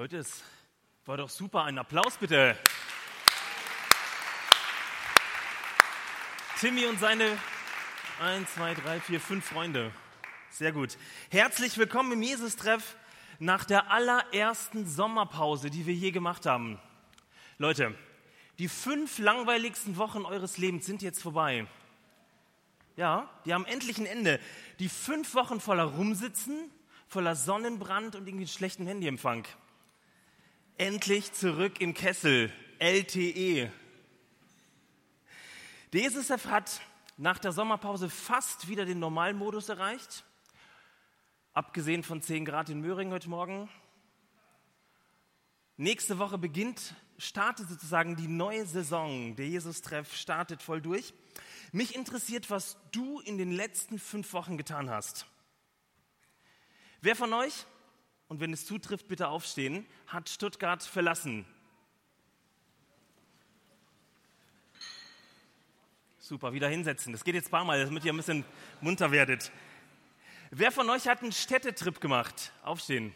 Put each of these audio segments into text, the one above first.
Leute, es war doch super. Ein Applaus bitte. Timmy und seine 1, 2, 3, 4, 5 Freunde. Sehr gut. Herzlich willkommen im Jesus-Treff nach der allerersten Sommerpause, die wir je gemacht haben. Leute, die fünf langweiligsten Wochen eures Lebens sind jetzt vorbei. Ja, die haben endlich ein Ende. Die fünf Wochen voller Rumsitzen, voller Sonnenbrand und irgendwie schlechten Handyempfang. Endlich zurück im Kessel, LTE. Der JSF hat nach der Sommerpause fast wieder den Normalmodus erreicht. Abgesehen von 10 Grad in Möhring heute Morgen. Nächste Woche beginnt, startet sozusagen die neue Saison. Der Jesus-Treff startet voll durch. Mich interessiert, was du in den letzten fünf Wochen getan hast. Wer von euch, und wenn es zutrifft, bitte aufstehen, hat Stuttgart verlassen? Super, wieder hinsetzen. Das geht jetzt ein paar Mal, damit ihr ein bisschen munter werdet. Wer von euch hat einen Städtetrip gemacht? Aufstehen.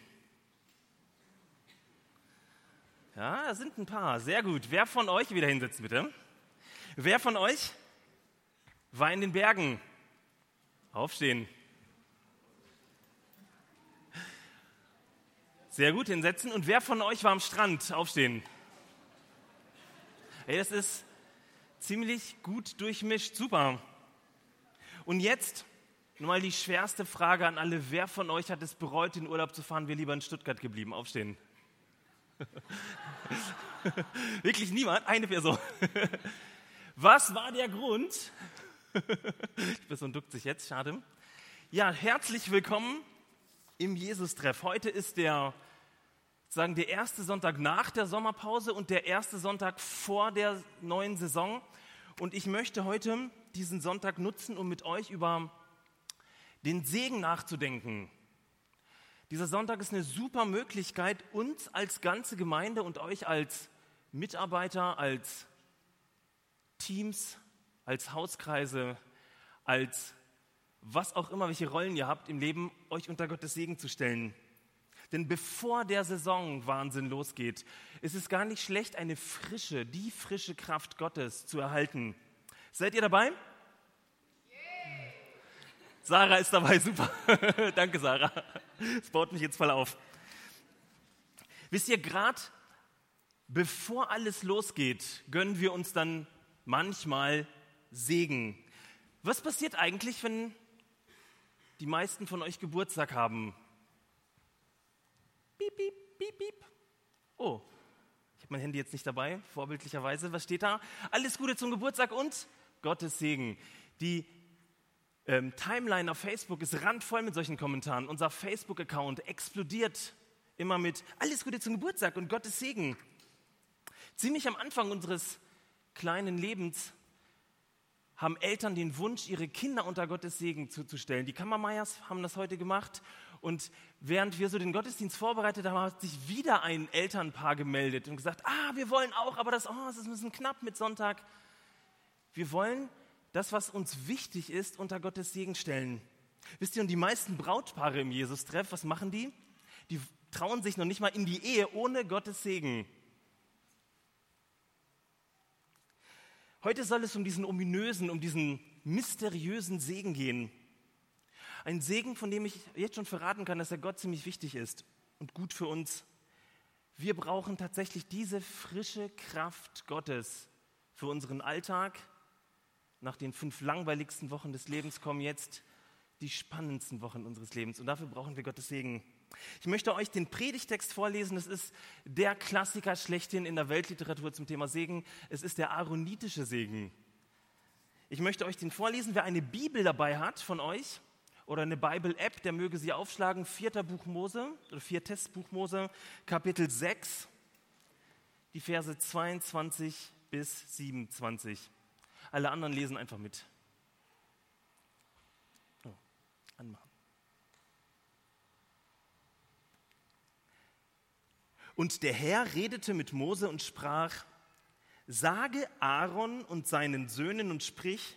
Ja, da sind ein paar. Sehr gut. Wer von euch, wieder hinsetzen bitte. Wer von euch war in den Bergen? Aufstehen. Sehr gut, hinsetzen. Und wer von euch war am Strand? Aufstehen. Ey, das ist ziemlich gut durchmischt. Super. Und jetzt nochmal die schwerste Frage an alle. Wer von euch hat es bereut, in Urlaub zu fahren? Wir lieber in Stuttgart geblieben. Aufstehen. Wirklich niemand? Eine Person. Was war der Grund? Die Person duckt sich jetzt, schade. Ja, herzlich willkommen im Jesus-Treff. Heute ist der, sagen, der erste Sonntag nach der Sommerpause und der erste Sonntag vor der neuen Saison. Und ich möchte heute diesen Sonntag nutzen, um mit euch über den Segen nachzudenken, dieser Sonntag ist eine super Möglichkeit, uns als ganze Gemeinde und euch als Mitarbeiter, als Teams, als Hauskreise, als was auch immer, welche Rollen ihr habt im Leben, euch unter Gottes Segen zu stellen. Denn bevor der Saisonwahnsinn losgeht, ist es gar nicht schlecht, eine frische, die frische Kraft Gottes zu erhalten. Seid ihr dabei? Sarah ist dabei, super. Danke, Sarah. Das baut mich jetzt voll auf. Wisst ihr, gerade bevor alles losgeht, gönnen wir uns dann manchmal Segen. Was passiert eigentlich, wenn die meisten von euch Geburtstag haben? Piep, piep, piep, piep. Oh, ich habe mein Handy jetzt nicht dabei, vorbildlicherweise. Was steht da? Alles Gute zum Geburtstag und Gottes Segen. Die ähm, Timeline auf Facebook ist randvoll mit solchen Kommentaren. Unser Facebook-Account explodiert immer mit alles Gute zum Geburtstag und Gottes Segen. Ziemlich am Anfang unseres kleinen Lebens haben Eltern den Wunsch, ihre Kinder unter Gottes Segen zuzustellen. Die Kammermeyers haben das heute gemacht. Und während wir so den Gottesdienst vorbereitet haben, hat sich wieder ein Elternpaar gemeldet und gesagt, ah, wir wollen auch, aber das, oh, das ist ein bisschen knapp mit Sonntag. Wir wollen das, was uns wichtig ist, unter Gottes Segen stellen. Wisst ihr, und die meisten Brautpaare im Jesus-Treff, was machen die? Die trauen sich noch nicht mal in die Ehe ohne Gottes Segen. Heute soll es um diesen ominösen, um diesen mysteriösen Segen gehen. Ein Segen, von dem ich jetzt schon verraten kann, dass er Gott ziemlich wichtig ist und gut für uns. Wir brauchen tatsächlich diese frische Kraft Gottes für unseren Alltag, nach den fünf langweiligsten Wochen des Lebens kommen jetzt die spannendsten Wochen unseres Lebens. Und dafür brauchen wir Gottes Segen. Ich möchte euch den Predigtext vorlesen. Es ist der Klassiker schlechthin in der Weltliteratur zum Thema Segen. Es ist der aaronitische Segen. Ich möchte euch den vorlesen. Wer eine Bibel dabei hat von euch oder eine Bible-App, der möge sie aufschlagen. Vierter Buch Mose oder viertes Buch Mose, Kapitel 6, die Verse 22 bis 27. Alle anderen lesen einfach mit. Oh, anmachen. Und der Herr redete mit Mose und sprach, sage Aaron und seinen Söhnen und sprich,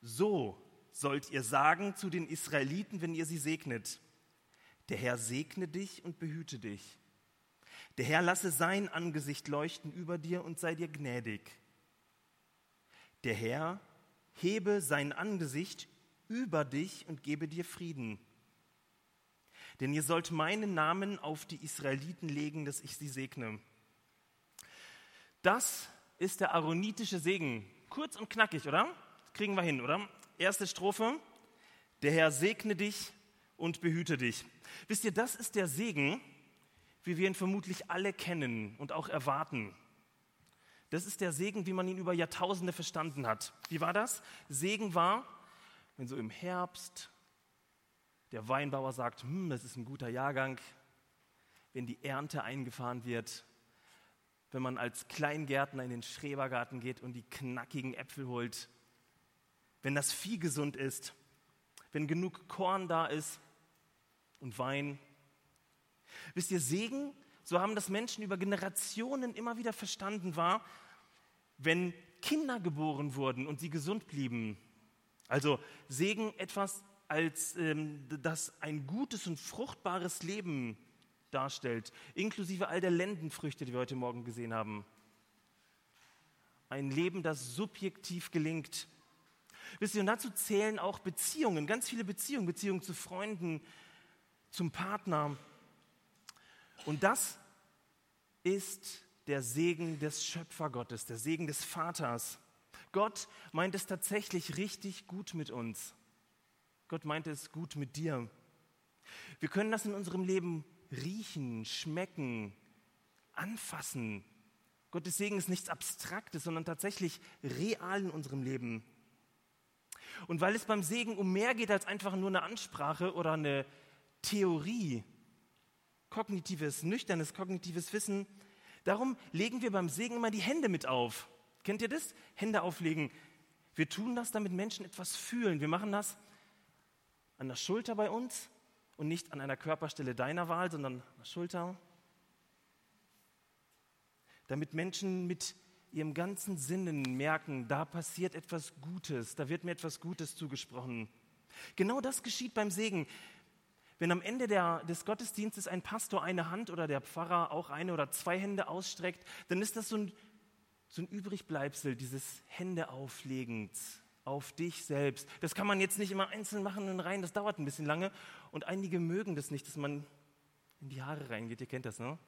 so sollt ihr sagen zu den Israeliten, wenn ihr sie segnet. Der Herr segne dich und behüte dich. Der Herr lasse sein Angesicht leuchten über dir und sei dir gnädig. Der Herr hebe sein Angesicht über dich und gebe dir Frieden. Denn ihr sollt meinen Namen auf die Israeliten legen, dass ich sie segne. Das ist der aaronitische Segen. Kurz und knackig, oder? Kriegen wir hin, oder? Erste Strophe. Der Herr segne dich und behüte dich. Wisst ihr, das ist der Segen, wie wir ihn vermutlich alle kennen und auch erwarten. Das ist der Segen, wie man ihn über Jahrtausende verstanden hat. Wie war das? Segen war, wenn so im Herbst der Weinbauer sagt, hm, das ist ein guter Jahrgang, wenn die Ernte eingefahren wird, wenn man als Kleingärtner in den Schrebergarten geht und die knackigen Äpfel holt, wenn das Vieh gesund ist, wenn genug Korn da ist und Wein. Wisst ihr, Segen, so haben das Menschen über Generationen immer wieder verstanden, war, wenn Kinder geboren wurden und sie gesund blieben. Also Segen etwas, als ähm, das ein gutes und fruchtbares Leben darstellt, inklusive all der Lendenfrüchte, die wir heute Morgen gesehen haben. Ein Leben, das subjektiv gelingt. Wisst ihr, und dazu zählen auch Beziehungen, ganz viele Beziehungen, Beziehungen zu Freunden, zum Partner. Und das ist der Segen des Schöpfergottes, der Segen des Vaters. Gott meint es tatsächlich richtig gut mit uns. Gott meint es gut mit dir. Wir können das in unserem Leben riechen, schmecken, anfassen. Gottes Segen ist nichts Abstraktes, sondern tatsächlich real in unserem Leben. Und weil es beim Segen um mehr geht als einfach nur eine Ansprache oder eine Theorie, kognitives, nüchternes kognitives Wissen, darum legen wir beim Segen immer die Hände mit auf. Kennt ihr das? Hände auflegen. Wir tun das, damit Menschen etwas fühlen. Wir machen das an der Schulter bei uns und nicht an einer Körperstelle deiner Wahl, sondern an der Schulter. Damit Menschen mit ihrem ganzen Sinnen merken, da passiert etwas Gutes, da wird mir etwas Gutes zugesprochen. Genau das geschieht beim Segen. Wenn am Ende der, des Gottesdienstes ein Pastor eine Hand oder der Pfarrer auch eine oder zwei Hände ausstreckt, dann ist das so ein, so ein Übrigbleibsel dieses Händeauflegens auf dich selbst. Das kann man jetzt nicht immer einzeln machen und rein, das dauert ein bisschen lange. Und einige mögen das nicht, dass man in die Haare reingeht. Ihr kennt das, ne?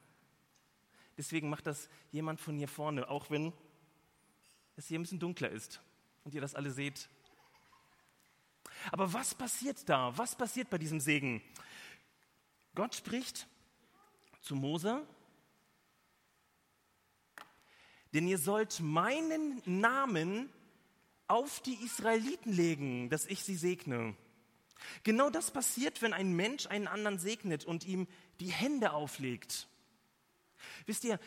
Deswegen macht das jemand von hier vorne, auch wenn es hier ein bisschen dunkler ist und ihr das alle seht. Aber was passiert da? Was passiert bei diesem Segen? Gott spricht zu Mose, denn ihr sollt meinen Namen auf die Israeliten legen, dass ich sie segne. Genau das passiert, wenn ein Mensch einen anderen segnet und ihm die Hände auflegt. Wisst ihr,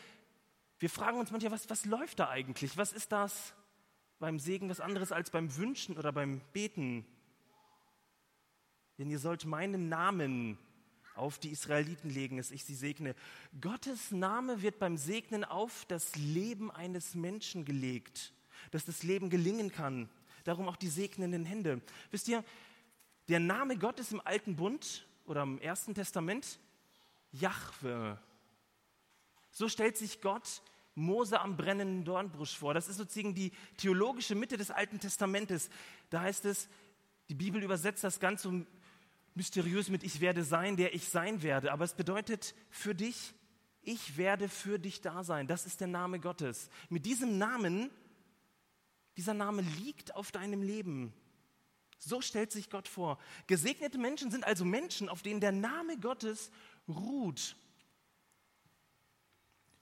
wir fragen uns manchmal, was, was läuft da eigentlich? Was ist das beim Segen was anderes als beim Wünschen oder beim Beten? Denn ihr sollt meinen Namen auf die Israeliten legen, dass ich sie segne. Gottes Name wird beim Segnen auf das Leben eines Menschen gelegt dass das Leben gelingen kann. Darum auch die segnenden Hände. Wisst ihr, der Name Gottes im Alten Bund oder im Ersten Testament, Jahwe. So stellt sich Gott Mose am brennenden Dornbusch vor. Das ist sozusagen die theologische Mitte des Alten Testamentes. Da heißt es, die Bibel übersetzt das ganz so mysteriös mit Ich werde sein, der ich sein werde. Aber es bedeutet für dich, ich werde für dich da sein. Das ist der Name Gottes. Mit diesem Namen dieser Name liegt auf deinem Leben. So stellt sich Gott vor. Gesegnete Menschen sind also Menschen, auf denen der Name Gottes ruht.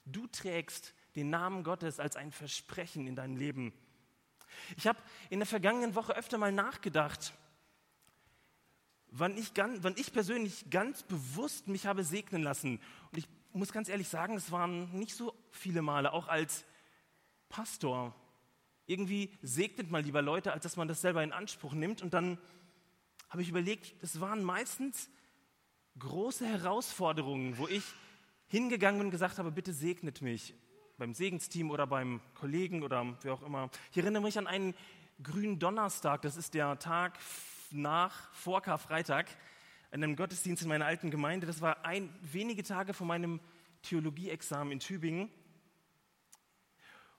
Du trägst den Namen Gottes als ein Versprechen in deinem Leben. Ich habe in der vergangenen Woche öfter mal nachgedacht, wann ich, ganz, wann ich persönlich ganz bewusst mich habe segnen lassen. Und ich muss ganz ehrlich sagen, es waren nicht so viele Male, auch als Pastor irgendwie segnet man lieber Leute, als dass man das selber in Anspruch nimmt. Und dann habe ich überlegt, es waren meistens große Herausforderungen, wo ich hingegangen und gesagt habe, bitte segnet mich beim Segensteam oder beim Kollegen oder wer auch immer. Ich erinnere mich an einen grünen Donnerstag, das ist der Tag nach vor Karfreitag, in einem Gottesdienst in meiner alten Gemeinde. Das war ein, wenige Tage vor meinem Theologieexamen in Tübingen.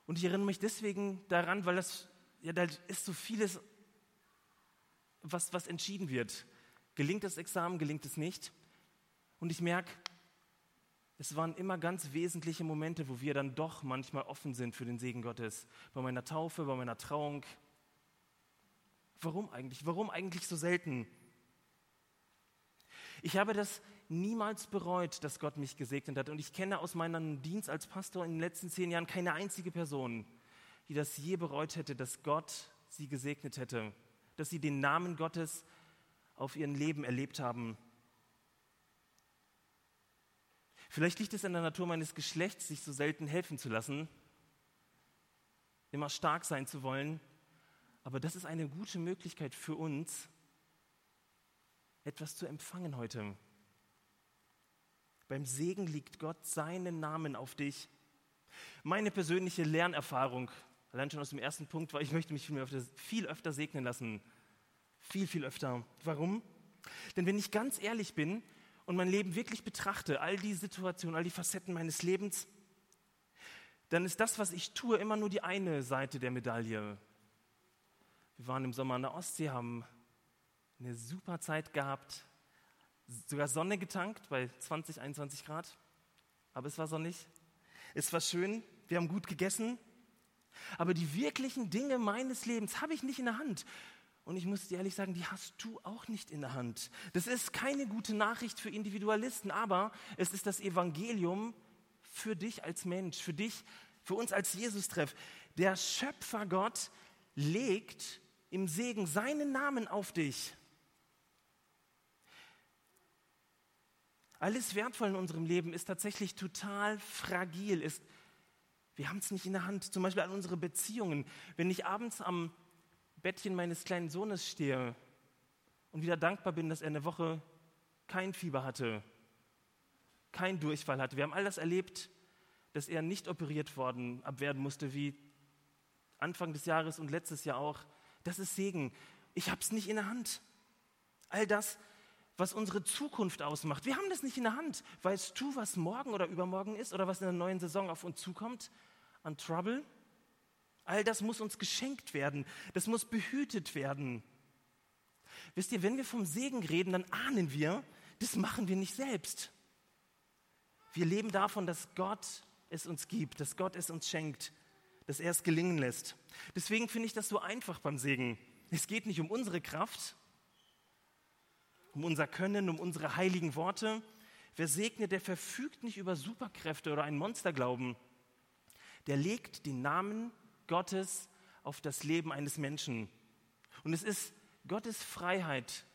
Und ich erinnere mich deswegen daran, weil das, ja, da ist so vieles, was, was entschieden wird. Gelingt das Examen, gelingt es nicht? Und ich merke, es waren immer ganz wesentliche Momente, wo wir dann doch manchmal offen sind für den Segen Gottes. Bei meiner Taufe, bei meiner Trauung. Warum eigentlich? Warum eigentlich so selten? Ich habe das niemals bereut, dass Gott mich gesegnet hat. Und ich kenne aus meinem Dienst als Pastor in den letzten zehn Jahren keine einzige Person, die das je bereut hätte, dass Gott sie gesegnet hätte, dass sie den Namen Gottes auf ihrem Leben erlebt haben. Vielleicht liegt es in der Natur meines Geschlechts, sich so selten helfen zu lassen, immer stark sein zu wollen. Aber das ist eine gute Möglichkeit für uns, etwas zu empfangen heute. Beim Segen liegt Gott seinen Namen auf dich. Meine persönliche Lernerfahrung, allein schon aus dem ersten Punkt, war, ich möchte mich viel öfter, viel öfter segnen lassen. Viel, viel öfter. Warum? Denn wenn ich ganz ehrlich bin, und mein Leben wirklich betrachte, all die Situationen, all die Facetten meines Lebens, dann ist das, was ich tue, immer nur die eine Seite der Medaille. Wir waren im Sommer an der Ostsee, haben eine super Zeit gehabt, sogar Sonne getankt bei 20, 21 Grad, aber es war sonnig. Es war schön, wir haben gut gegessen, aber die wirklichen Dinge meines Lebens habe ich nicht in der Hand. Und ich muss dir ehrlich sagen, die hast du auch nicht in der Hand. Das ist keine gute Nachricht für Individualisten, aber es ist das Evangelium für dich als Mensch, für dich, für uns als Jesus-Treff. Der Schöpfergott legt im Segen seinen Namen auf dich. Alles Wertvoll in unserem Leben ist tatsächlich total fragil. Ist, wir haben es nicht in der Hand. Zum Beispiel an unsere Beziehungen. Wenn ich abends am Bettchen meines kleinen Sohnes stehe und wieder dankbar bin, dass er eine Woche kein Fieber hatte, kein Durchfall hatte. Wir haben all das erlebt, dass er nicht operiert worden abwerden musste, wie Anfang des Jahres und letztes Jahr auch. Das ist Segen. Ich habe es nicht in der Hand. All das, was unsere Zukunft ausmacht. Wir haben das nicht in der Hand. Weißt du, was morgen oder übermorgen ist oder was in der neuen Saison auf uns zukommt an Trouble? All das muss uns geschenkt werden. Das muss behütet werden. Wisst ihr, wenn wir vom Segen reden, dann ahnen wir, das machen wir nicht selbst. Wir leben davon, dass Gott es uns gibt, dass Gott es uns schenkt, dass er es gelingen lässt. Deswegen finde ich das so einfach beim Segen. Es geht nicht um unsere Kraft, um unser Können, um unsere heiligen Worte. Wer segnet, der verfügt nicht über Superkräfte oder einen Monsterglauben. Der legt den Namen Gottes auf das Leben eines Menschen. Und es ist Gottes Freiheit,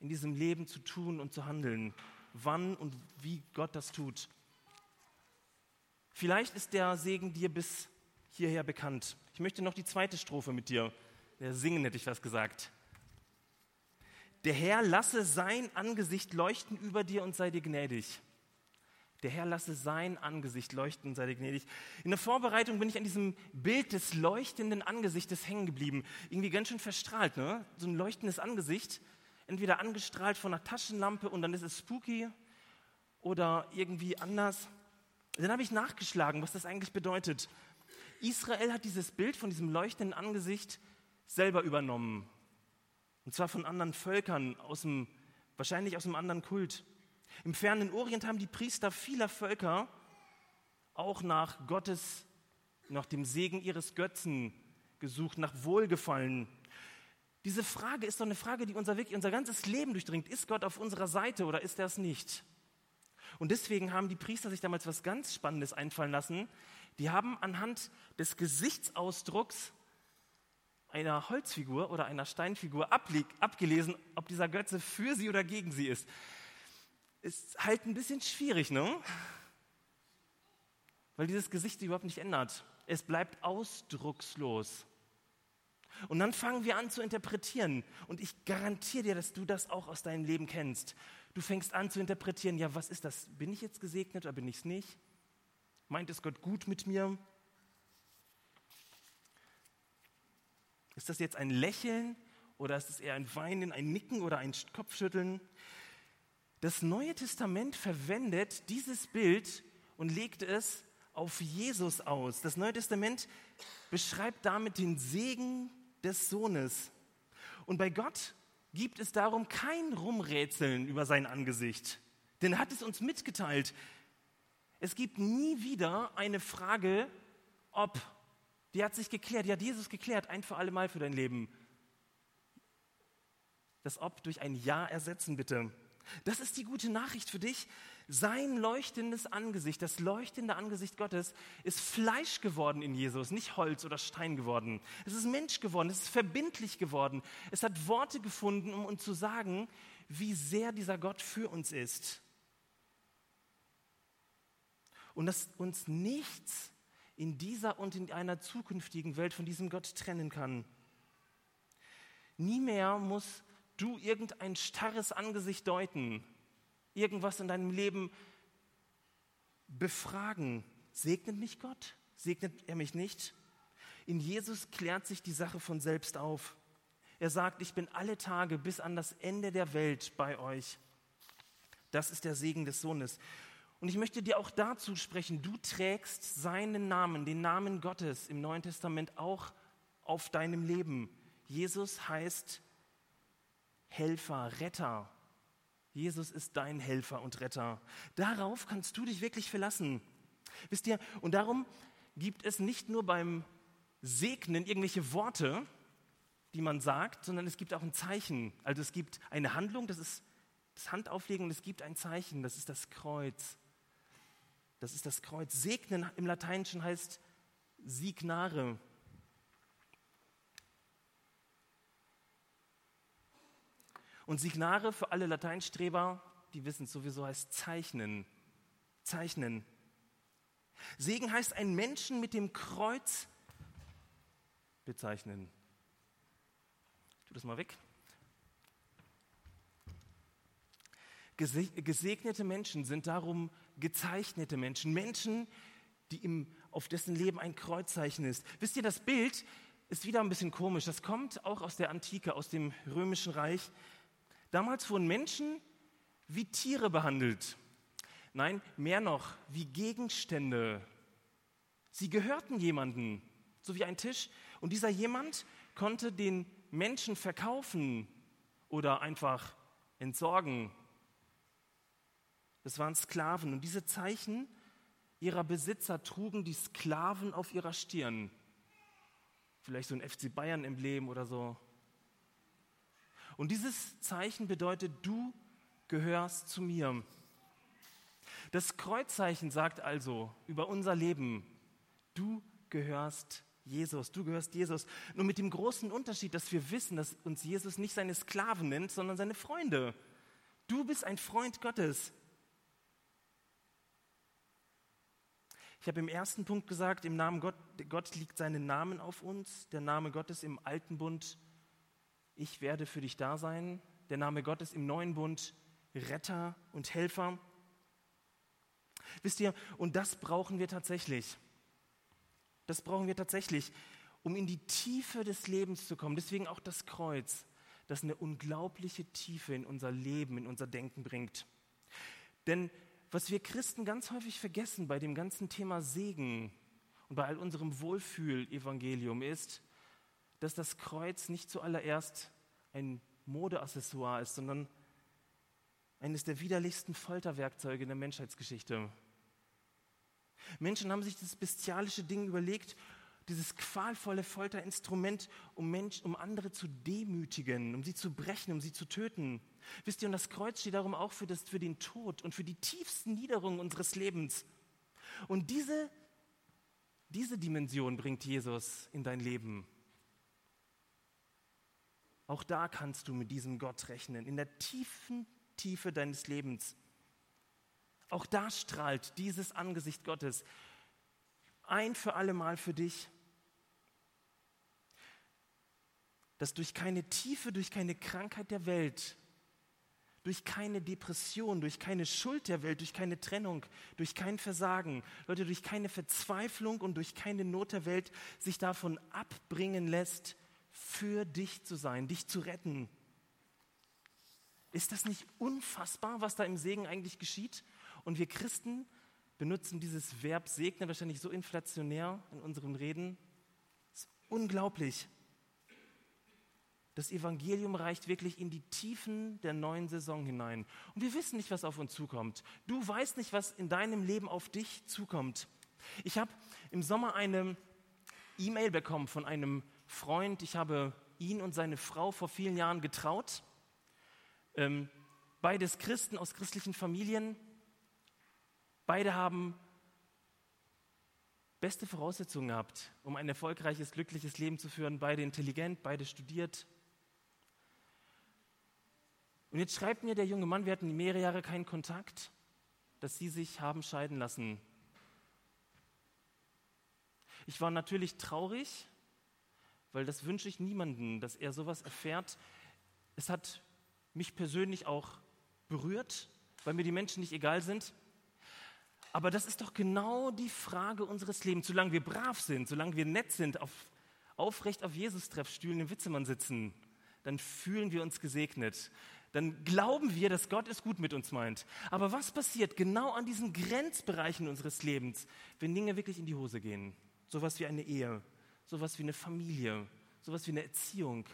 in diesem Leben zu tun und zu handeln, wann und wie Gott das tut. Vielleicht ist der Segen dir bis hierher bekannt. Ich möchte noch die zweite Strophe mit dir singen, hätte ich was gesagt. Der Herr lasse sein Angesicht leuchten über dir und sei dir gnädig. Der Herr lasse sein Angesicht leuchten, sei dir gnädig. In der Vorbereitung bin ich an diesem Bild des leuchtenden Angesichtes hängen geblieben. Irgendwie ganz schön verstrahlt, ne? So ein leuchtendes Angesicht. Entweder angestrahlt von einer Taschenlampe und dann ist es spooky oder irgendwie anders. Dann habe ich nachgeschlagen, was das eigentlich bedeutet. Israel hat dieses Bild von diesem leuchtenden Angesicht selber übernommen. Und zwar von anderen Völkern, aus dem, wahrscheinlich aus einem anderen Kult. Im fernen Orient haben die Priester vieler Völker auch nach Gottes, nach dem Segen ihres Götzen gesucht, nach Wohlgefallen. Diese Frage ist doch eine Frage, die unser, unser ganzes Leben durchdringt. Ist Gott auf unserer Seite oder ist er es nicht? Und deswegen haben die Priester sich damals was ganz Spannendes einfallen lassen. Die haben anhand des Gesichtsausdrucks einer Holzfigur oder einer Steinfigur abgelesen, ob dieser Götze für sie oder gegen sie ist ist halt ein bisschen schwierig, ne? Weil dieses Gesicht sich überhaupt nicht ändert. Es bleibt ausdruckslos. Und dann fangen wir an zu interpretieren. Und ich garantiere dir, dass du das auch aus deinem Leben kennst. Du fängst an zu interpretieren, ja, was ist das? Bin ich jetzt gesegnet oder bin ich es nicht? Meint es Gott gut mit mir? Ist das jetzt ein Lächeln oder ist es eher ein Weinen, ein Nicken oder ein Kopfschütteln? Das Neue Testament verwendet dieses Bild, und legt es auf Jesus aus. Das Neue Testament beschreibt damit den Segen des Sohnes. Und bei Gott gibt es darum kein Rumrätseln über sein Angesicht, denn er hat es uns mitgeteilt. Es gibt nie wieder eine Frage, ob. Die hat sich geklärt, die hat Jesus geklärt, ein für alle Mal für dein Leben. Das Ob durch ein Ja ersetzen, bitte. Das ist die gute Nachricht für dich. Sein leuchtendes Angesicht, das leuchtende Angesicht Gottes, ist Fleisch geworden in Jesus, nicht Holz oder Stein geworden. Es ist Mensch geworden, es ist verbindlich geworden. Es hat Worte gefunden, um uns zu sagen, wie sehr dieser Gott für uns ist. Und dass uns nichts in dieser und in einer zukünftigen Welt von diesem Gott trennen kann. Nie mehr musst du irgendein starres Angesicht deuten, irgendwas in deinem Leben befragen. Segnet mich Gott? Segnet er mich nicht? In Jesus klärt sich die Sache von selbst auf. Er sagt, ich bin alle Tage bis an das Ende der Welt bei euch. Das ist der Segen des Sohnes. Und ich möchte dir auch dazu sprechen, du trägst seinen Namen, den Namen Gottes im Neuen Testament auch auf deinem Leben. Jesus heißt Helfer, Retter, Jesus ist dein Helfer und Retter. Darauf kannst du dich wirklich verlassen. Wisst ihr, und darum gibt es nicht nur beim Segnen irgendwelche Worte, die man sagt, sondern es gibt auch ein Zeichen. Also es gibt eine Handlung, das ist das Handauflegen, und es gibt ein Zeichen, das ist das Kreuz. Das ist das Kreuz. Segnen im Lateinischen heißt signare. Und Signare für alle Lateinstreber, die wissen sowieso, heißt zeichnen. Zeichnen. Segen heißt einen Menschen mit dem Kreuz bezeichnen. Ich tue das mal weg. Gesegnete Menschen sind darum gezeichnete Menschen, Menschen, die im, auf dessen Leben ein Kreuzzeichen ist. Wisst ihr, das Bild ist wieder ein bisschen komisch. Das kommt auch aus der Antike, aus dem Römischen Reich. Damals wurden Menschen wie Tiere behandelt. Nein, mehr noch, wie Gegenstände. Sie gehörten jemandem, so wie ein Tisch. Und dieser jemand konnte den Menschen verkaufen oder einfach entsorgen. Das waren Sklaven. Und diese Zeichen ihrer Besitzer trugen die Sklaven auf ihrer Stirn. Vielleicht so ein FC Bayern-Emblem oder so. Und dieses Zeichen bedeutet, du gehörst zu mir. Das Kreuzzeichen sagt also über unser Leben, du gehörst Jesus, du gehörst Jesus. Nur mit dem großen Unterschied, dass wir wissen, dass uns Jesus nicht seine Sklaven nennt, sondern seine Freunde. Du bist ein Freund Gottes. Ich habe im ersten Punkt gesagt, im Namen Gott, Gott liegt seinen Namen auf uns, der Name Gottes im alten Bund ich werde für dich da sein. Der Name Gottes im neuen Bund, Retter und Helfer. Wisst ihr, und das brauchen wir tatsächlich. Das brauchen wir tatsächlich, um in die Tiefe des Lebens zu kommen. Deswegen auch das Kreuz, das eine unglaubliche Tiefe in unser Leben, in unser Denken bringt. Denn was wir Christen ganz häufig vergessen bei dem ganzen Thema Segen und bei all unserem Wohlfühl-Evangelium ist, dass das Kreuz nicht zuallererst ein Modeaccessoire ist, sondern eines der widerlichsten Folterwerkzeuge in der Menschheitsgeschichte. Menschen haben sich das bestialische Ding überlegt, dieses qualvolle Folterinstrument, um, Mensch, um andere zu demütigen, um sie zu brechen, um sie zu töten. Wisst ihr, und das Kreuz steht darum auch für, das, für den Tod und für die tiefsten Niederungen unseres Lebens. Und diese, diese Dimension bringt Jesus in dein Leben. Auch da kannst du mit diesem Gott rechnen, in der tiefen Tiefe deines Lebens. Auch da strahlt dieses Angesicht Gottes ein für alle Mal für dich, dass durch keine Tiefe, durch keine Krankheit der Welt, durch keine Depression, durch keine Schuld der Welt, durch keine Trennung, durch kein Versagen, Leute, durch keine Verzweiflung und durch keine Not der Welt sich davon abbringen lässt, für dich zu sein, dich zu retten. Ist das nicht unfassbar, was da im Segen eigentlich geschieht? Und wir Christen benutzen dieses Verb segnen wahrscheinlich so inflationär in unseren Reden. Das ist unglaublich. Das Evangelium reicht wirklich in die Tiefen der neuen Saison hinein. Und wir wissen nicht, was auf uns zukommt. Du weißt nicht, was in deinem Leben auf dich zukommt. Ich habe im Sommer eine E-Mail bekommen von einem Freund. Ich habe ihn und seine Frau vor vielen Jahren getraut. Ähm, beides Christen aus christlichen Familien. Beide haben beste Voraussetzungen gehabt, um ein erfolgreiches, glückliches Leben zu führen. Beide intelligent, beide studiert. Und jetzt schreibt mir der junge Mann, wir hatten mehrere Jahre keinen Kontakt, dass sie sich haben scheiden lassen. Ich war natürlich traurig, weil das wünsche ich niemanden, dass er sowas erfährt. Es hat mich persönlich auch berührt, weil mir die Menschen nicht egal sind. Aber das ist doch genau die Frage unseres Lebens. Solange wir brav sind, solange wir nett sind, auf, aufrecht auf Jesus-Treffstühlen im Witzemann sitzen, dann fühlen wir uns gesegnet. Dann glauben wir, dass Gott es gut mit uns meint. Aber was passiert genau an diesen Grenzbereichen unseres Lebens, wenn Dinge wirklich in die Hose gehen? Sowas wie eine Ehe, sowas wie eine Familie, sowas wie eine Erziehung.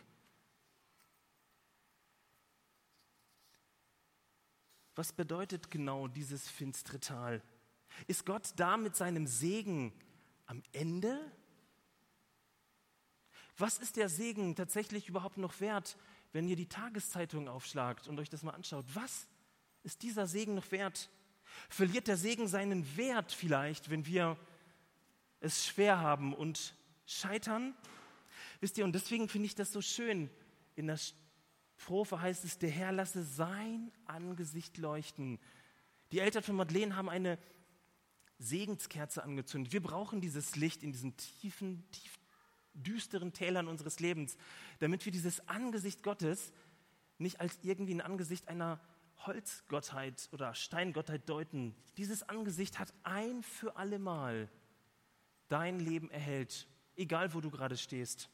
Was bedeutet genau dieses finstere Tal? Ist Gott da mit seinem Segen am Ende? Was ist der Segen tatsächlich überhaupt noch wert, wenn ihr die Tageszeitung aufschlagt und euch das mal anschaut? Was ist dieser Segen noch wert? Verliert der Segen seinen Wert vielleicht, wenn wir es schwer haben und scheitern. Wisst ihr, und deswegen finde ich das so schön. In der Strophe heißt es, der Herr lasse sein Angesicht leuchten. Die Eltern von Madeleine haben eine Segenskerze angezündet. Wir brauchen dieses Licht in diesen tiefen, tief düsteren Tälern unseres Lebens, damit wir dieses Angesicht Gottes nicht als irgendwie ein Angesicht einer Holzgottheit oder Steingottheit deuten. Dieses Angesicht hat ein für allemal dein Leben erhält, egal wo du gerade stehst,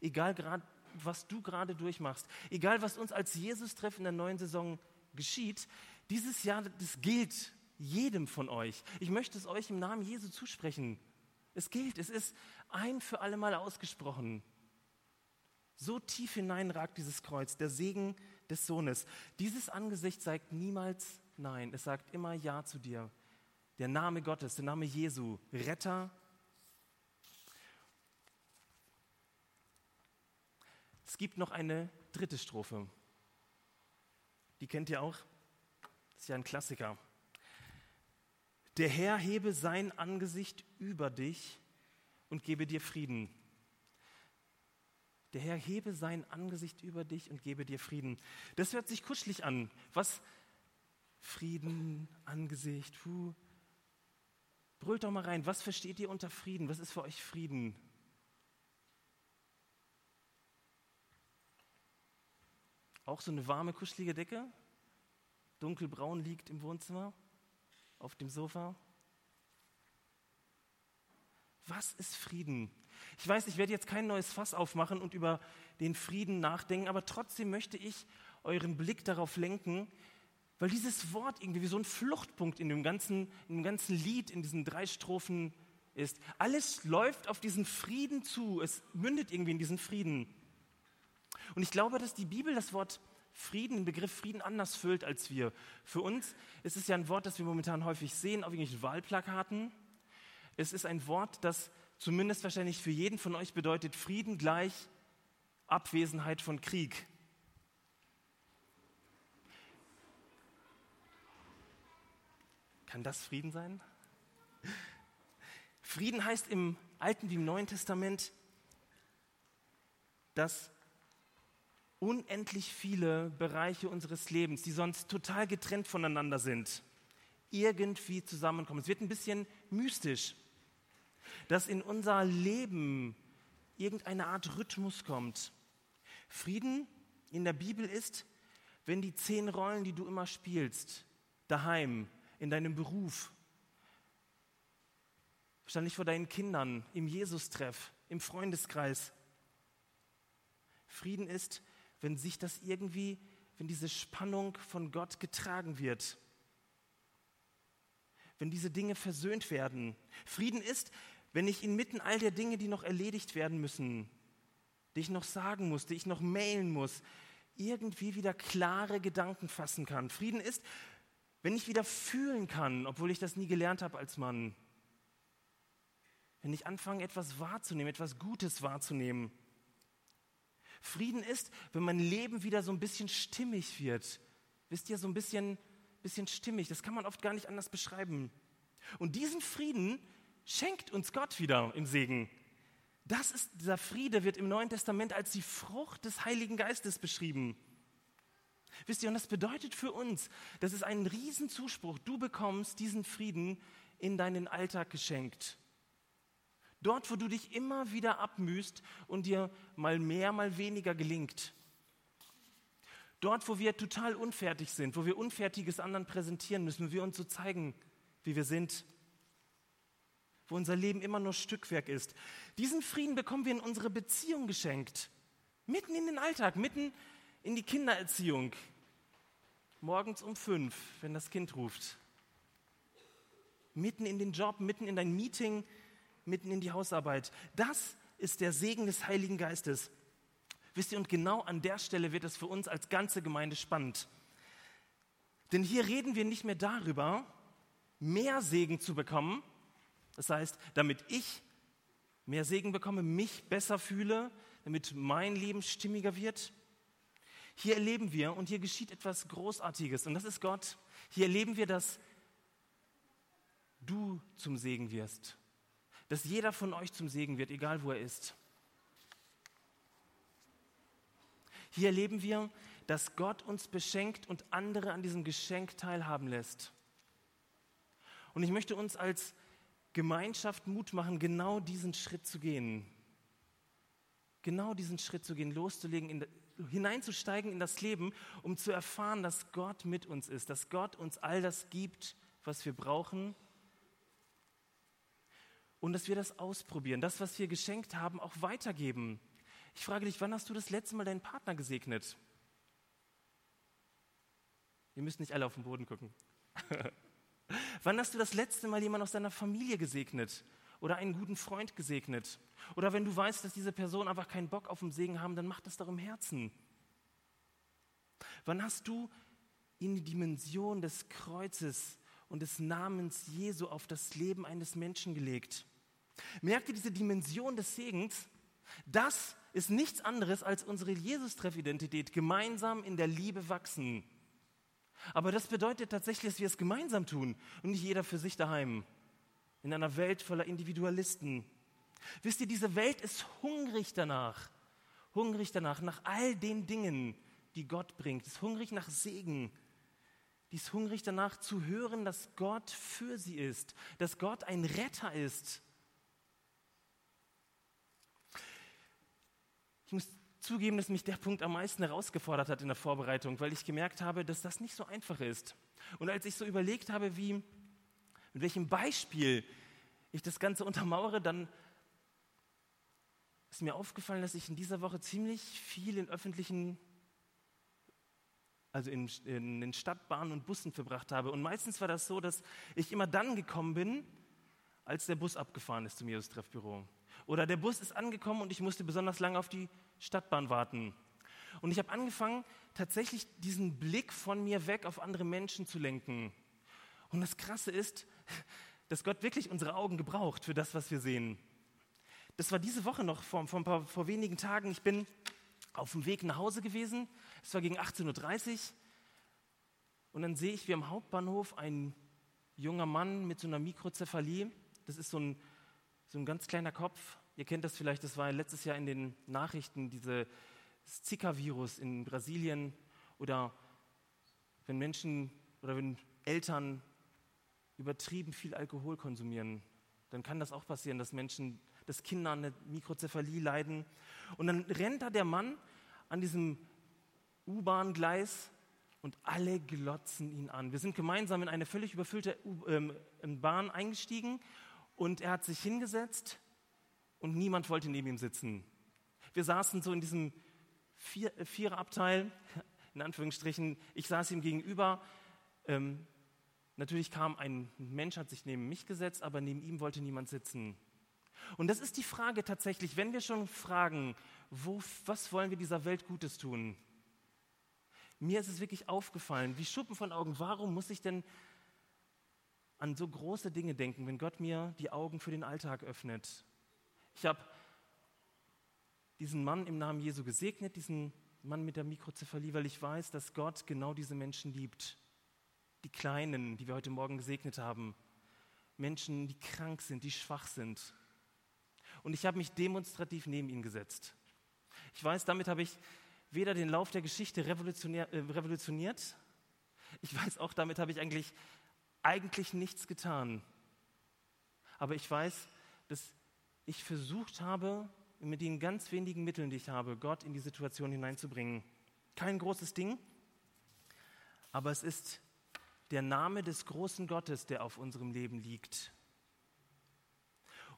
egal grad, was du gerade durchmachst, egal was uns als Jesus-Treff in der neuen Saison geschieht, dieses Jahr, das gilt jedem von euch. Ich möchte es euch im Namen Jesu zusprechen. Es gilt, es ist ein für alle Mal ausgesprochen. So tief hinein ragt dieses Kreuz, der Segen des Sohnes. Dieses Angesicht sagt niemals Nein, es sagt immer Ja zu dir der Name Gottes, der Name Jesu, Retter. Es gibt noch eine dritte Strophe. Die kennt ihr auch? Das ist ja ein Klassiker. Der Herr hebe sein Angesicht über dich und gebe dir Frieden. Der Herr hebe sein Angesicht über dich und gebe dir Frieden. Das hört sich kuschelig an. Was? Frieden, Angesicht, puh. Brüllt doch mal rein, was versteht ihr unter Frieden? Was ist für euch Frieden? Auch so eine warme, kuschelige Decke? Dunkelbraun liegt im Wohnzimmer, auf dem Sofa. Was ist Frieden? Ich weiß, ich werde jetzt kein neues Fass aufmachen und über den Frieden nachdenken, aber trotzdem möchte ich euren Blick darauf lenken, weil dieses Wort irgendwie wie so ein Fluchtpunkt in dem ganzen, in dem ganzen Lied, in diesen drei Strophen ist. Alles läuft auf diesen Frieden zu. Es mündet irgendwie in diesen Frieden. Und ich glaube, dass die Bibel das Wort Frieden, den Begriff Frieden anders füllt als wir. Für uns ist es ja ein Wort, das wir momentan häufig sehen auf irgendwelchen Wahlplakaten. Es ist ein Wort, das zumindest wahrscheinlich für jeden von euch bedeutet Frieden gleich Abwesenheit von Krieg. Kann das Frieden sein? Frieden heißt im Alten wie im Neuen Testament, dass unendlich viele Bereiche unseres Lebens, die sonst total getrennt voneinander sind, irgendwie zusammenkommen. Es wird ein bisschen mystisch, dass in unser Leben irgendeine Art Rhythmus kommt. Frieden in der Bibel ist, wenn die zehn Rollen, die du immer spielst, daheim, in deinem Beruf, wahrscheinlich vor deinen Kindern, im Jesus-Treff, im Freundeskreis. Frieden ist, wenn sich das irgendwie, wenn diese Spannung von Gott getragen wird. wenn diese Dinge versöhnt werden. Frieden ist, wenn ich inmitten all der Dinge, die noch erledigt werden müssen, die ich noch sagen muss, die ich noch mailen muss, irgendwie wieder klare Gedanken fassen kann. Frieden ist, wenn ich wieder fühlen kann, obwohl ich das nie gelernt habe als Mann. Wenn ich anfange, etwas wahrzunehmen, etwas Gutes wahrzunehmen. Frieden ist, wenn mein Leben wieder so ein bisschen stimmig wird. Wisst ihr, so ein bisschen, bisschen stimmig. Das kann man oft gar nicht anders beschreiben. Und diesen Frieden schenkt uns Gott wieder im Segen. Das ist, dieser Friede wird im Neuen Testament als die Frucht des Heiligen Geistes beschrieben. Wisst ihr, und das bedeutet für uns, das ist ein Riesenzuspruch. Du bekommst diesen Frieden in deinen Alltag geschenkt. Dort, wo du dich immer wieder abmühst und dir mal mehr, mal weniger gelingt. Dort, wo wir total unfertig sind, wo wir Unfertiges anderen präsentieren müssen, wo wir uns so zeigen, wie wir sind. Wo unser Leben immer nur Stückwerk ist. Diesen Frieden bekommen wir in unsere Beziehung geschenkt. Mitten in den Alltag, mitten in die Kindererziehung. Morgens um fünf, wenn das Kind ruft. Mitten in den Job, mitten in dein Meeting, mitten in die Hausarbeit. Das ist der Segen des Heiligen Geistes. Wisst ihr, und genau an der Stelle wird es für uns als ganze Gemeinde spannend. Denn hier reden wir nicht mehr darüber, mehr Segen zu bekommen. Das heißt, damit ich mehr Segen bekomme, mich besser fühle, damit mein Leben stimmiger wird. Hier erleben wir, und hier geschieht etwas Großartiges, und das ist Gott. Hier erleben wir, dass du zum Segen wirst dass jeder von euch zum Segen wird, egal wo er ist. Hier erleben wir, dass Gott uns beschenkt und andere an diesem Geschenk teilhaben lässt. Und ich möchte uns als Gemeinschaft Mut machen, genau diesen Schritt zu gehen. Genau diesen Schritt zu gehen, loszulegen, in, hineinzusteigen in das Leben, um zu erfahren, dass Gott mit uns ist, dass Gott uns all das gibt, was wir brauchen und dass wir das ausprobieren, das, was wir geschenkt haben, auch weitergeben. Ich frage dich, wann hast du das letzte Mal deinen Partner gesegnet? Ihr müsst nicht alle auf den Boden gucken. wann hast du das letzte Mal jemanden aus deiner Familie gesegnet? Oder einen guten Freund gesegnet? Oder wenn du weißt, dass diese Person einfach keinen Bock auf den Segen haben, dann mach das doch im Herzen. Wann hast du in die Dimension des Kreuzes und des Namens Jesu auf das Leben eines Menschen gelegt? Merkt ihr diese Dimension des Segens? Das ist nichts anderes als unsere Jesus-Treff-Identität, gemeinsam in der Liebe wachsen. Aber das bedeutet tatsächlich, dass wir es gemeinsam tun und nicht jeder für sich daheim. In einer Welt voller Individualisten. Wisst ihr, diese Welt ist hungrig danach. Hungrig danach, nach all den Dingen, die Gott bringt. Ist hungrig nach Segen. Die ist hungrig danach zu hören, dass Gott für sie ist. Dass Gott ein Retter ist. Ich muss zugeben, dass mich der Punkt am meisten herausgefordert hat in der Vorbereitung, weil ich gemerkt habe, dass das nicht so einfach ist. Und als ich so überlegt habe, wie, mit welchem Beispiel ich das Ganze untermauere, dann ist mir aufgefallen, dass ich in dieser Woche ziemlich viel in öffentlichen, also in, in den Stadtbahnen und Bussen verbracht habe. Und meistens war das so, dass ich immer dann gekommen bin, als der Bus abgefahren ist zum Jesus-Treffbüro. Oder der Bus ist angekommen und ich musste besonders lange auf die Stadtbahn warten. Und ich habe angefangen, tatsächlich diesen Blick von mir weg auf andere Menschen zu lenken. Und das Krasse ist, dass Gott wirklich unsere Augen gebraucht für das, was wir sehen. Das war diese Woche noch, vor, vor, paar, vor wenigen Tagen. Ich bin auf dem Weg nach Hause gewesen. Es war gegen 18.30 Uhr. Und dann sehe ich, wie am Hauptbahnhof ein junger Mann mit so einer Mikrozephalie, das ist so ein so ein ganz kleiner Kopf. Ihr kennt das vielleicht, das war letztes Jahr in den Nachrichten, dieses Zika-Virus in Brasilien oder wenn Menschen oder wenn Eltern übertrieben viel Alkohol konsumieren, dann kann das auch passieren, dass Menschen, dass Kinder an der Mikrozephalie leiden. Und dann rennt da der Mann an diesem U-Bahn-Gleis und alle glotzen ihn an. Wir sind gemeinsam in eine völlig überfüllte ähm, Bahn eingestiegen und er hat sich hingesetzt und niemand wollte neben ihm sitzen. Wir saßen so in diesem Vier, äh, Viererabteil, in Anführungsstrichen. Ich saß ihm gegenüber. Ähm, Natürlich kam ein Mensch, hat sich neben mich gesetzt, aber neben ihm wollte niemand sitzen. Und das ist die Frage tatsächlich, wenn wir schon fragen, wo, was wollen wir dieser Welt Gutes tun? Mir ist es wirklich aufgefallen, wie Schuppen von Augen, warum muss ich denn an so große Dinge denken, wenn Gott mir die Augen für den Alltag öffnet? Ich habe diesen Mann im Namen Jesu gesegnet, diesen Mann mit der Mikrozephalie, weil ich weiß, dass Gott genau diese Menschen liebt. Die Kleinen, die wir heute Morgen gesegnet haben. Menschen, die krank sind, die schwach sind. Und ich habe mich demonstrativ neben ihn gesetzt. Ich weiß, damit habe ich weder den Lauf der Geschichte äh, revolutioniert, ich weiß auch, damit habe ich eigentlich, eigentlich nichts getan. Aber ich weiß, dass ich versucht habe, mit den ganz wenigen Mitteln, die ich habe, Gott in die Situation hineinzubringen. Kein großes Ding, aber es ist der Name des großen Gottes, der auf unserem Leben liegt.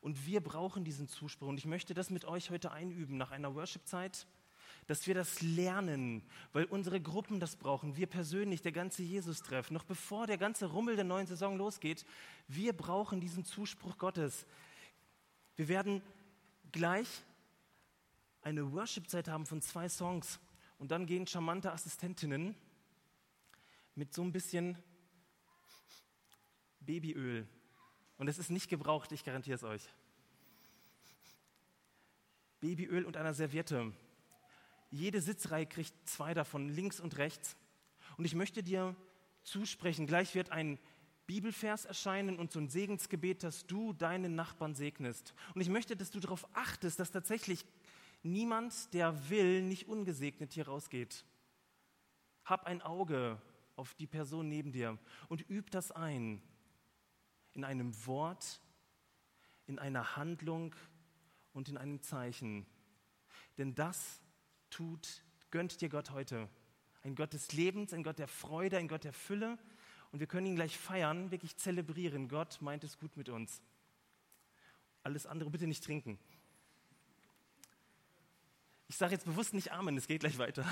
Und wir brauchen diesen Zuspruch. Und ich möchte das mit euch heute einüben nach einer Worship-Zeit, dass wir das lernen, weil unsere Gruppen das brauchen, wir persönlich, der ganze Jesus-Treff, noch bevor der ganze Rummel der neuen Saison losgeht. Wir brauchen diesen Zuspruch Gottes. Wir werden gleich eine Worship-Zeit haben von zwei Songs und dann gehen charmante Assistentinnen mit so ein bisschen Babyöl. Und es ist nicht gebraucht, ich garantiere es euch. Babyöl und einer Serviette. Jede Sitzreihe kriegt zwei davon, links und rechts. Und ich möchte dir zusprechen, gleich wird ein Bibelvers erscheinen und so ein Segensgebet, dass du deinen Nachbarn segnest. Und ich möchte, dass du darauf achtest, dass tatsächlich niemand, der will, nicht ungesegnet hier rausgeht. Hab ein Auge auf die Person neben dir und üb das ein. In einem Wort, in einer Handlung und in einem Zeichen. Denn das tut, gönnt dir Gott heute. Ein Gott des Lebens, ein Gott der Freude, ein Gott der Fülle. Und wir können ihn gleich feiern, wirklich zelebrieren. Gott meint es gut mit uns. Alles andere bitte nicht trinken. Ich sage jetzt bewusst nicht Amen, es geht gleich weiter.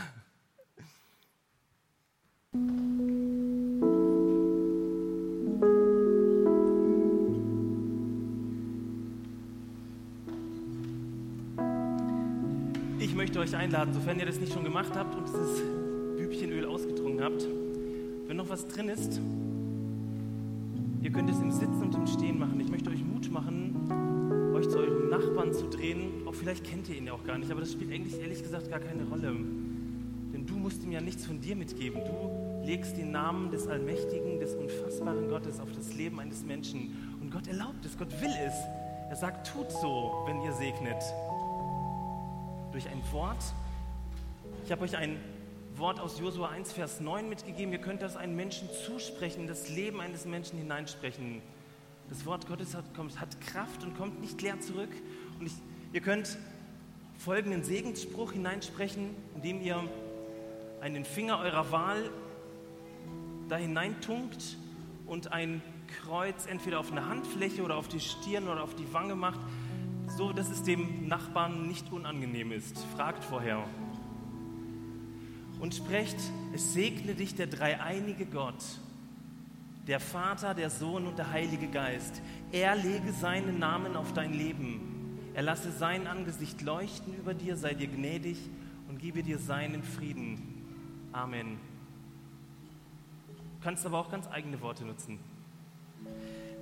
Euch einladen, sofern ihr das nicht schon gemacht habt und dieses Bübchenöl ausgetrunken habt, wenn noch was drin ist, ihr könnt es im Sitzen und im Stehen machen. Ich möchte euch Mut machen, euch zu eurem Nachbarn zu drehen. Auch vielleicht kennt ihr ihn ja auch gar nicht, aber das spielt eigentlich ehrlich gesagt gar keine Rolle. Denn du musst ihm ja nichts von dir mitgeben. Du legst den Namen des Allmächtigen, des unfassbaren Gottes auf das Leben eines Menschen. Und Gott erlaubt es, Gott will es. Er sagt, tut so, wenn ihr segnet. Durch ein Wort. Ich habe euch ein Wort aus Josua 1, Vers 9 mitgegeben. Ihr könnt das einem Menschen zusprechen, das Leben eines Menschen hineinsprechen. Das Wort Gottes hat, kommt, hat Kraft und kommt nicht leer zurück. Und ich, ihr könnt folgenden Segensspruch hineinsprechen, indem ihr einen Finger eurer Wahl da hineintunkt und ein Kreuz entweder auf eine Handfläche oder auf die Stirn oder auf die Wange macht, so dass es dem Nachbarn nicht unangenehm ist. Fragt vorher und sprecht, es segne dich der dreieinige Gott, der Vater, der Sohn und der Heilige Geist. Er lege seinen Namen auf dein Leben. Er lasse sein Angesicht leuchten über dir, sei dir gnädig und gebe dir seinen Frieden. Amen. Du kannst aber auch ganz eigene Worte nutzen.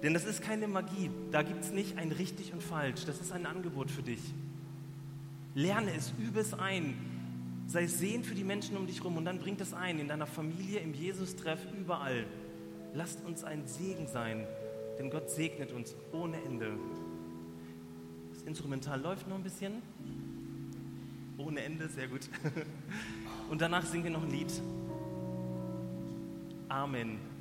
Denn das ist keine Magie. Da gibt es nicht ein richtig und falsch. Das ist ein Angebot für dich. Lerne es, übe es ein. Sei Sehen für die Menschen um dich herum und dann bring das ein in deiner Familie, im Jesus-Treff, überall. Lasst uns ein Segen sein, denn Gott segnet uns ohne Ende. Das Instrumental läuft noch ein bisschen. Ohne Ende, sehr gut. Und danach singen wir noch ein Lied. Amen.